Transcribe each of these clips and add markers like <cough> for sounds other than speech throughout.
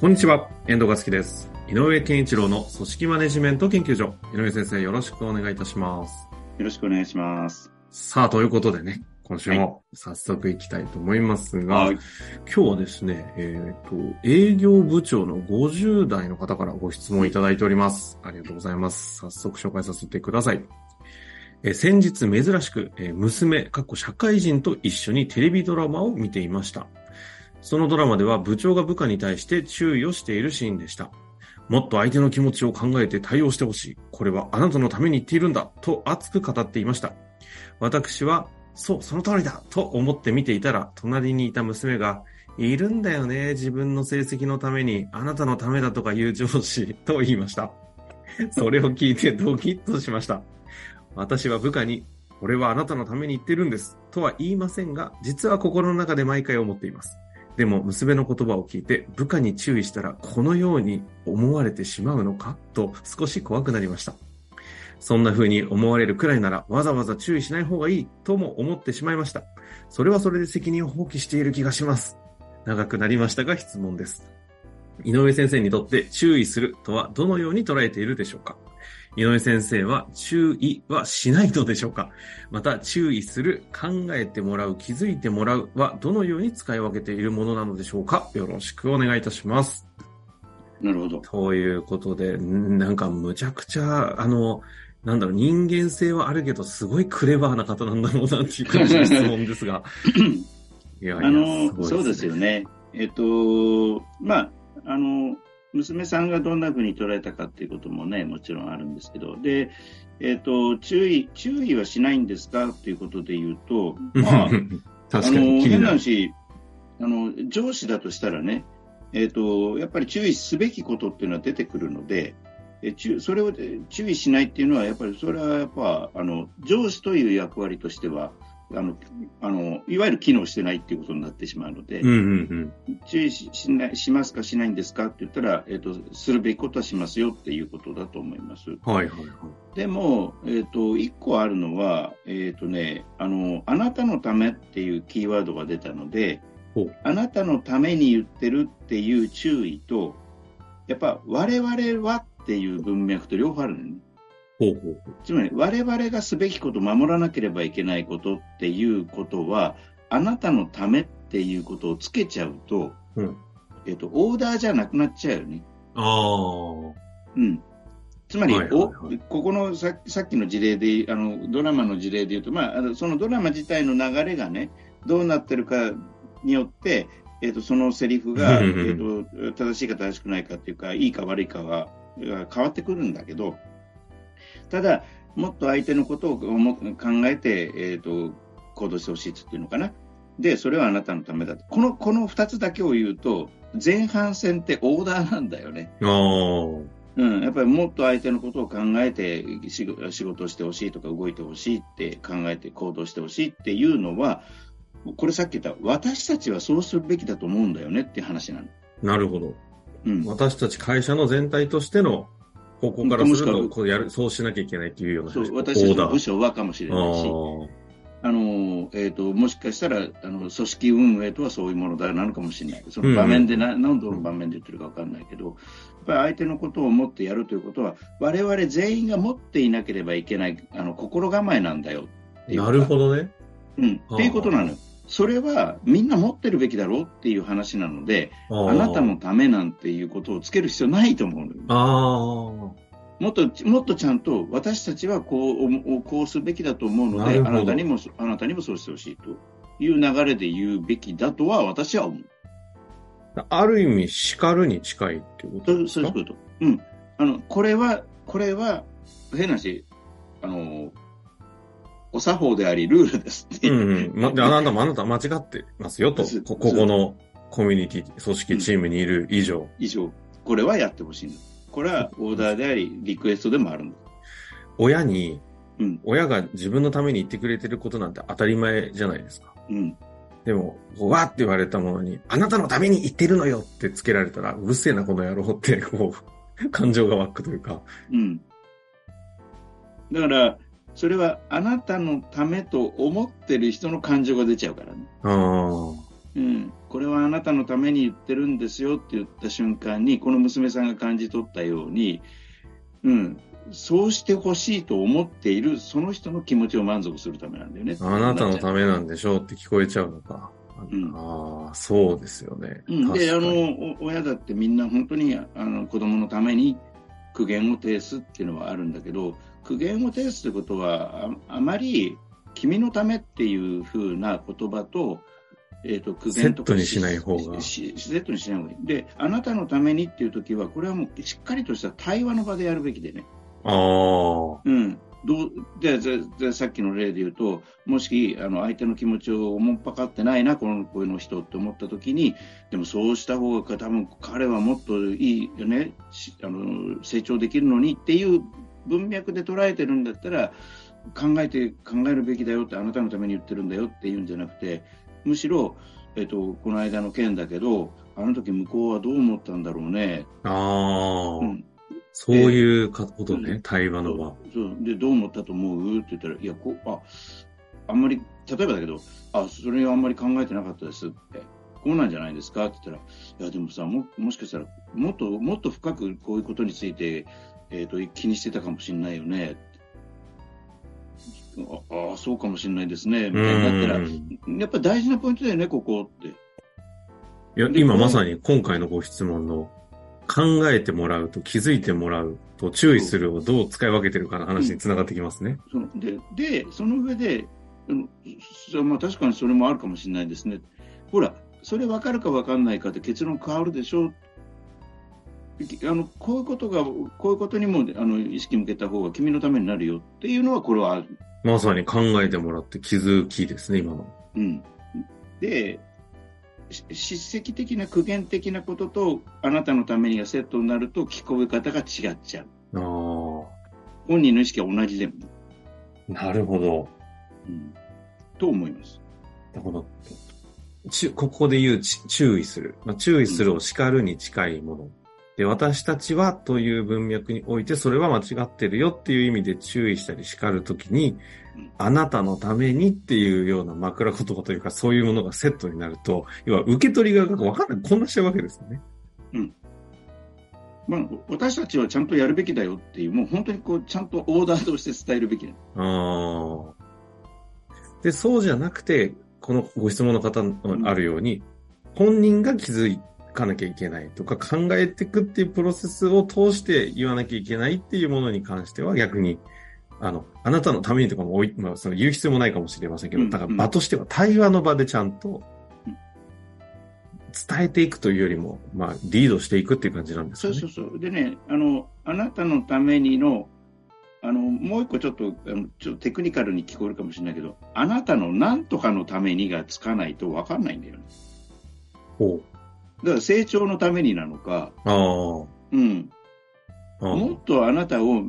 こんにちは、遠藤和樹です。井上健一郎の組織マネジメント研究所。井上先生、よろしくお願いいたします。よろしくお願いします。さあ、ということでね、今週も早速いきたいと思いますが、はい。今日はですね、えっ、と、営業部長の50代の方からご質問いただいております。ありがとうございます。早速紹介させてください。えー先日珍しく、えー娘、かっこ社会人と一緒にテレビドラマを見ていました。そのドラマでは部長が部下に対して注意をしているシーンでした。もっと相手の気持ちを考えて対応してほしい。これはあなたのために言っているんだ。と熱く語っていました。私は、そう、その通りだと思って見ていたら、隣にいた娘が、いるんだよね。自分の成績のために、あなたのためだとか言う上司と言いました。それを聞いてドキッとしました。私は部下に、これはあなたのために言ってるんです。とは言いませんが、実は心の中で毎回思っています。でも、娘の言葉を聞いて、部下に注意したら、このように思われてしまうのか？と少し怖くなりました。そんな風に思われるくらいなら、わざわざ注意しない方がいいとも思ってしまいました。それはそれで責任を放棄している気がします。長くなりましたが質問です。井上先生にとって注意するとはどのように捉えているでしょうか？井上先生は注意はしないのでしょうか？また注意する、考えてもらう、気づいてもらうはどのように使い分けているものなのでしょうか？よろしくお願いいたします。なるほど。ということで、んなんかむちゃくちゃ、あの、なんだろう、人間性はあるけど、すごいクレバーな方なんだろうなっていう感じの質問ですが。<laughs> いやいやあの、ごいそうですよね。えっと、まあ、あの、娘さんがどんな風に捉えたかっていうこともね、もちろんあるんですけど、で、えっと、注意、注意はしないんですか？っていうことで言うと、まあ、<laughs> 確かにあの変な。話、あの、上司だとしたらね、えっ、と、やっぱり注意すべきことっていうのは出てくるので、え注それをえ注意しないっていうのは、やっぱりそれはやっぱ、あの、上司という役割としては、あの、あの、いわゆる機能してないっていうことになってしまうので、うんうん注意ししないしますかしないんですかって言ったら、えっ、と、するべきことはしますよっていうことだと思います。うん。はいはいはい。でも、えっ、と、一個あるのは、えっ、とね、あの、あなたのためっていうキーワードが出たのであなたのために言ってるっていう注意と、やっぱ我々はっていう文脈と両方あるのね。ほうほう。つまり我々がすべきこと、守らなければいけないことっていうことは、あなたのためっていうことをつけちゃうと、うんえっ、と、オーダーじゃなくなっちゃうよね。ああ。うん。つまり、はいはいはいおここのささっきの事例で、あの、ドラマの事例で言うと、まあ、あのそのドラマ自体の流れがね、どうなってるかによって、えっ、と、そのセリフが、うんえうんっ、と、正しいか正しくないかっていうか、いいか悪いかは、が変わってくるんだけど、ただ、もっと相手のことを思考えて、えっ、と、行動してほしいっていうのかな。で、それはあなたのためだと。この、この二つだけを言うと、前半戦ってオーダーなんだよね。うん、やっぱりもっと相手のことを考えて仕事をしてほしいとか動いてほしいって考えて行動してほしいっていうのは、これさっき言った私たちはそうするべきだと思うんだよねっていう話なの。なるほど。うん。私たち会社の全体としての方向からすると、こうやる、そうしなきゃいけないっていうようなそう話、私たちの部署はかもしれないし、ああの、えっ、と、もしかしたら、あの、組織運営とはそういうものだなのかもしれない。その場面でな、何度の場面で言ってるかわかんないけど、やっぱり相手のことを思ってやるということは、我々全員が持っていなければいけない、あの、心構えなんだよ。なるほどね。うん。っていうことなのよ。それはみんな持ってるべきだろうっていう話なので、ああなたのためなんていうことをつける必要ないと思うのよ。ああ。もっと、もっとちゃんと私たちはこうこうするべきだと思うので、あなたにも、あなたにもそうしてほしいという流れで言うべきだとは私は思う。ある意味、叱るに近いってことそうですか？そういうこと。うん。あの、これは、これは、変な話、あの、お作法であり、ルールですってういう。んうん。ま、であなたもあなた間違ってますよと。こここのコミュニティ、組織、チームにいる以上。以上、これはやってほしいんだ。これはオーダーであり、リクエストでもあるんだ。親に、うん。親が自分のために言ってくれてることなんて当たり前じゃないですか。うん。でも、わーって言われたものに、あなたのために言ってるのよってつけられたら、うるせえな、この野郎って、こう、感情が湧くというか。うん。だから、それはあなたのためと思ってる人の感情が出ちゃうからね。うん。これはあなたのために言ってるんですよって言った瞬間に、この娘さんが感じ取ったように、うん。そうしてほしいと思っているその人の気持ちを満足するためなんだよね。あなたのためなんでしょうって聞こえちゃうのか。うんああ、そうですよね。うん、で、あの、お親だってみんな本当にあの子供のために苦言を呈すっていうのはあるんだけど、苦言を呈すってことは、ああまり君のためっていうふうな言葉と、えっ、と、苦言とかセットにしない方がセットにしない方がいい。で、あなたのためにっていう時は、これはもうしっかりとした対話の場でやるべきでね。ああ。うん。どう、で、ででさっきの例で言うと、もし、あの、相手の気持ちを思っぱかってないな、この声の人って思った時に、でもそうした方が多分彼はもっといいよね、しあの、成長できるのにっていう文脈で捉えてるんだったら、考えて、考えるべきだよって、あなたのために言ってるんだよっていうんじゃなくて、むしろ、えっと、この間の件だけど、あの時向こうはどう思ったんだろうね。ああ、うん。そういうことね、うん対話の場。そうでどう思ったと思う？って言ったら、いやこうあ、あんまり、例えばだけど、あ、それはあんまり考えてなかったですって、こうなんじゃないですか？って言ったら、いや、でもさ、ももしかしたら、もっともっと深くこういうことについて、えー、と気にしてたかもしれないよねああ、そうかもしれないですね、みたいになったら、うんやっぱり大事なポイントだよね、ここって。いや、今まさに今回のご質問の考えてもらうと気づいてもらうと注意するをどう使い分けてるかの話につながってきますね。そのでで、その上で、うんそまあ、確かにそれもあるかもしれないですね。ほら、それ分かるか分かんないかって結論変わるでしょあのこういうことが、こういうことにもあの意識向けた方が君のためになるよっていうのは、これは。まさに考えてもらって気づきですね、今の。うん、で、し叱責的な苦言的なことと、あなたのためにがセットになると、聞こえ方が違っちゃう。あ本人の意識は同じでも、あ、なるほど。うん、と思います。なるほど。ちここで言うち注意する。まあ、注意するを叱るに近いもの。で、私たちはという文脈においてそれは間違ってるよっていう意味で注意したり叱るときにうん、あなたのためにっていうような枕言葉というかそういうものがセットになると、要は受け取り側が分かんない、こんなしちゃうわけですよね。まあ、私たちはちゃんとやるべきだよっていう、もう本当にこうちゃんとオーダーとして伝えるべきだ。ああ。で、そうじゃなくて、このご質問の方のあるように、本人が気づかなきゃいけないとか考えていくっていうプロセスを通して言わなきゃいけないっていうものに関しては逆に、あの、あなたのためにとかもおい、まあ、その言う必要もないかもしれませんけど、うんだから場としては対話の場でちゃんとうん伝えていくというよりも、まあ、リードしていくっていう感じなんですかね。そうそうそう。でね、あの、あなたのためにの、あの、もう一個ちょっと、あのちょっとテクニカルに聞こえるかもしれないけど、あなたの何とかのためにがつかないと分かんないんだよね。ほだから成長のためになのか、う。ん。もっとあなたを、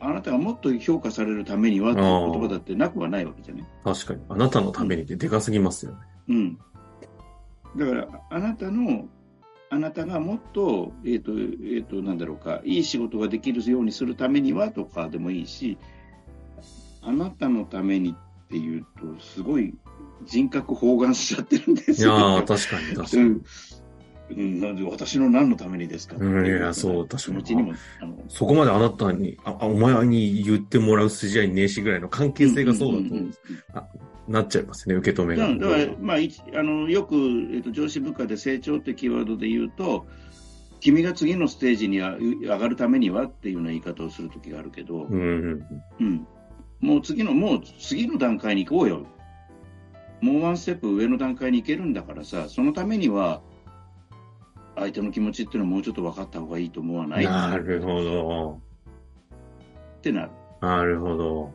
あなたがもっと評価されるためにはっていう言葉だってなくはないわけじゃね。確かに。あなたのためにってでかすぎますよね。うん。だから、あなたの、あなたがもっと、えっ、と、えっ、と、なんだろうか、いい仕事ができるようにするためにはとかでもいいし、あなたのためにっていうと、すごい人格包含しちゃってるんですよ。いやー、確かに確かに。うん。うん、なんで私の何のためにですかうんいやそう確かに気持ちにも、あの、そこまであなたに、あ、あお前に言ってもらう筋合いねえしぐらいの関係性がそうだとんんんんなっちゃいますね、受け止めが。だから、まあ、いあのよく、えっと、上司部下で成長ってキーワードで言うと、君が次のステージにあ上がるためにはっていうような言い方をするときがあるけど、うん、もう次の、もう次の段階に行こうよ。もうワンステップ上の段階に行けるんだからさ、そのためには、相手の気持ちっていうのはもうちょっと分かった方がいいと思わない？なるほど。ってなる。なるほど。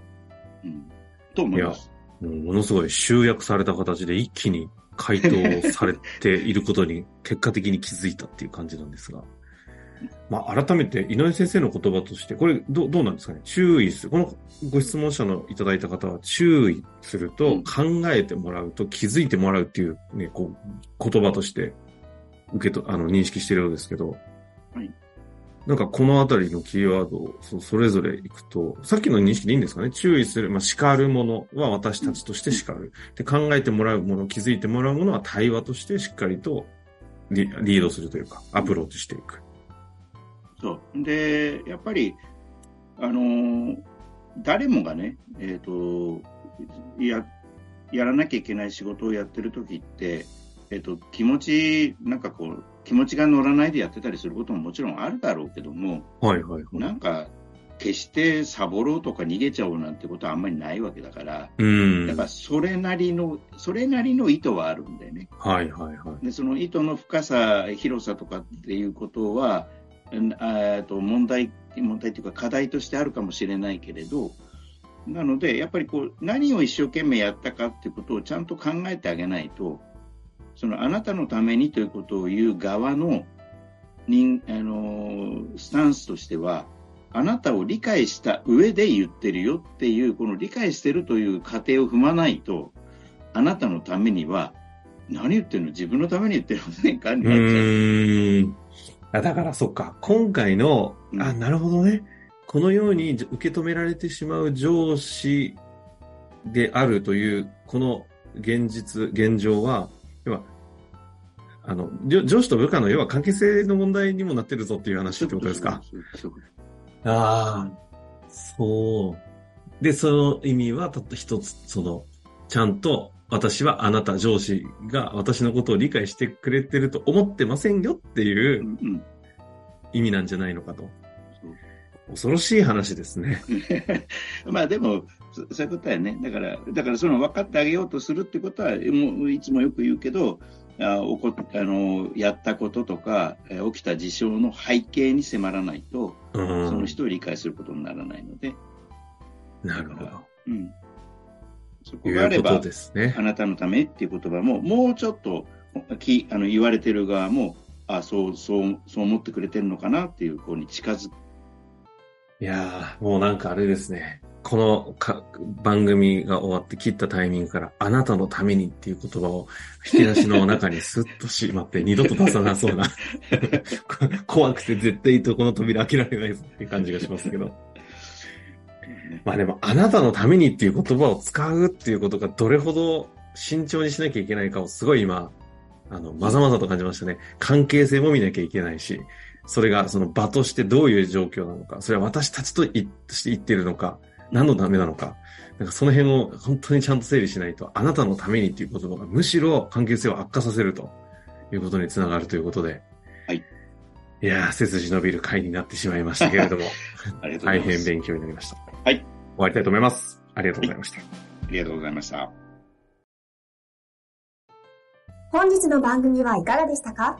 うん、と思います。もうものすごい集約された形で一気に回答されていることに <laughs> 結果的に気づいたっていう感じなんですが。まあ、改めて井上先生の言葉として、これどどうなんですかね？注意する。このご質問者のいただいた方は注意すると、考えてもらうと気づいてもらうっていうね、こう、言葉として受けと、あの、認識してるようですけど、はい。なんかこのあたりのキーワードをそそれぞれいくと、さっきの認識でいいんですかね？注意する、まあ、叱るものは私たちとして叱る。で、考えてもらうもの、気づいてもらうものは対話としてしっかりとリリードするというか、アプローチしていく。そう。で、やっぱり、あのー、誰もがね、えっ、ー、と、や、やらなきゃいけない仕事をやってる時って、えっ、ー、と、気持ち、なんかこう、気持ちが乗らないでやってたりすることももちろんあるだろうけども、はいはいはい、なんか、決してサボろうとか逃げちゃおうなんてことはあんまりないわけだから、うん。やっぱそれなりの、それなりの意図はあるんだよね。はいはいはい。で、その意図の深さ、広さとかっていうことは、えと問題、問題というか課題としてあるかもしれないけれど、なので、やっぱりこう何を一生懸命やったかっていうことをちゃんと考えてあげないと、そのあなたのためにということを言う側の人あのスタンスとしては、あなたを理解した上で言ってるよっていう、この理解してるという過程を踏まないと、あなたのためには、何言ってるの？自分のために言ってるませんか？になっちゃう。だからそっか、今回の、あ、なるほどね。このように受け止められてしまう上司であるという、この現実、現状は、要は、あの、上司と部下の要は関係性の問題にもなってるぞっていう話ってことですか？ああ、そう。で、その意味はたった一つ、その、ちゃんと私はあなた上司が私のことを理解してくれてると思ってませんよっていう意味なんじゃないのかと。恐ろしい話ですね。<laughs> まあでも、そういうことやね。だから、だからその分かってあげようとするってことは、もういつもよく言うけど、あおこあのやったこととか、え起きた事象の背景に迫らないと、うん、その人を理解することにならないので。なるほど。うん。そこがあれば、ね、あなたのためっていう言葉も、もうちょっときあの言われてる側も、あそうそうそう思ってくれてるのかなっていう方に近づく。いやー、もうなんかあれですね。このか番組が終わって切ったタイミングから、あなたのためにっていう言葉を引き出しの中にスッとしまって、二度と出さなそうな <laughs> 怖くて絶対とこの扉開けられないっていう感じがしますけど。まあでも、あなたのためにっていう言葉を使うっていうことがどれほど慎重にしなきゃいけないかをすごい今、あの、まざまざと感じましたね。関係性も見なきゃいけないし、それがその場としてどういう状況なのか、それは私たちとして言っているのか、何のためなのか、なんかその辺を本当にちゃんと整理しないと、あなたのためにっていう言葉がむしろ関係性を悪化させるということにつながるということで。はい。いやー、背筋伸びる回になってしまいましたけれども、<laughs> ありがとうございます。大変勉強になりました。はい。終わりたいと思います。ありがとうございました。はい、ありがとうございました。本日の番組はいかがでしたか？